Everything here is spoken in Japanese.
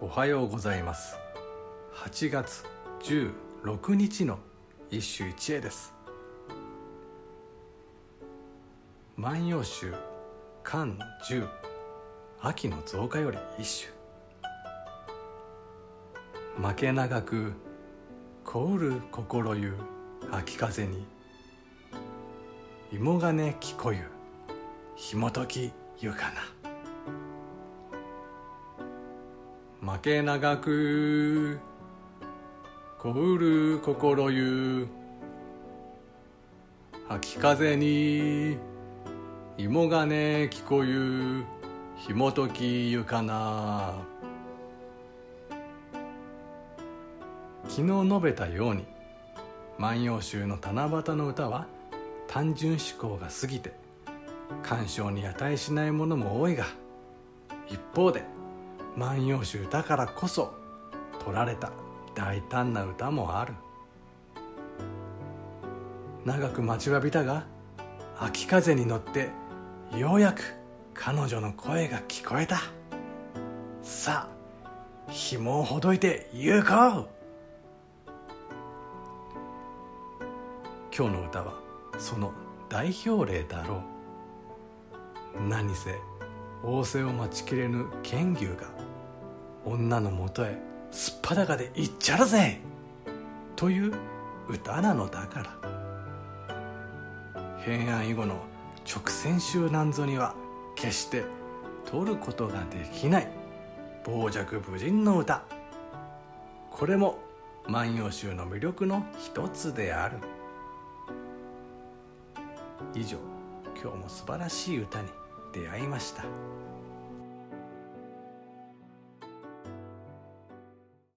おはようございます。8月16日の一首一会です「万葉集巻10秋の増加より一首」負け長く凍る心ゆ秋風に芋がね聞こゆひもときゆかな。負け長く凍る心ゆ秋風に芋がね聞こゆひもときゆかな。昨日述べたように「万葉集」の七夕の歌は単純思考が過ぎて鑑賞に値しないものも多いが一方で「万葉集だからこそ取られた大胆な歌もある。長く待ちわびたが秋風に乗ってようやく彼女の声が聞こえた。さあ紐をほどいて行こう。今日の歌はその代表例だろう。何せ仰せを待ちきれぬ剣牛が女のもとへすっぱだかで行っちゃるぜという歌なのだから。平安以後の直線集なんぞには決して取ることができない傍若無人の歌。これも万葉集の魅力の一つである。以上今日も素晴らしい歌に出会いました。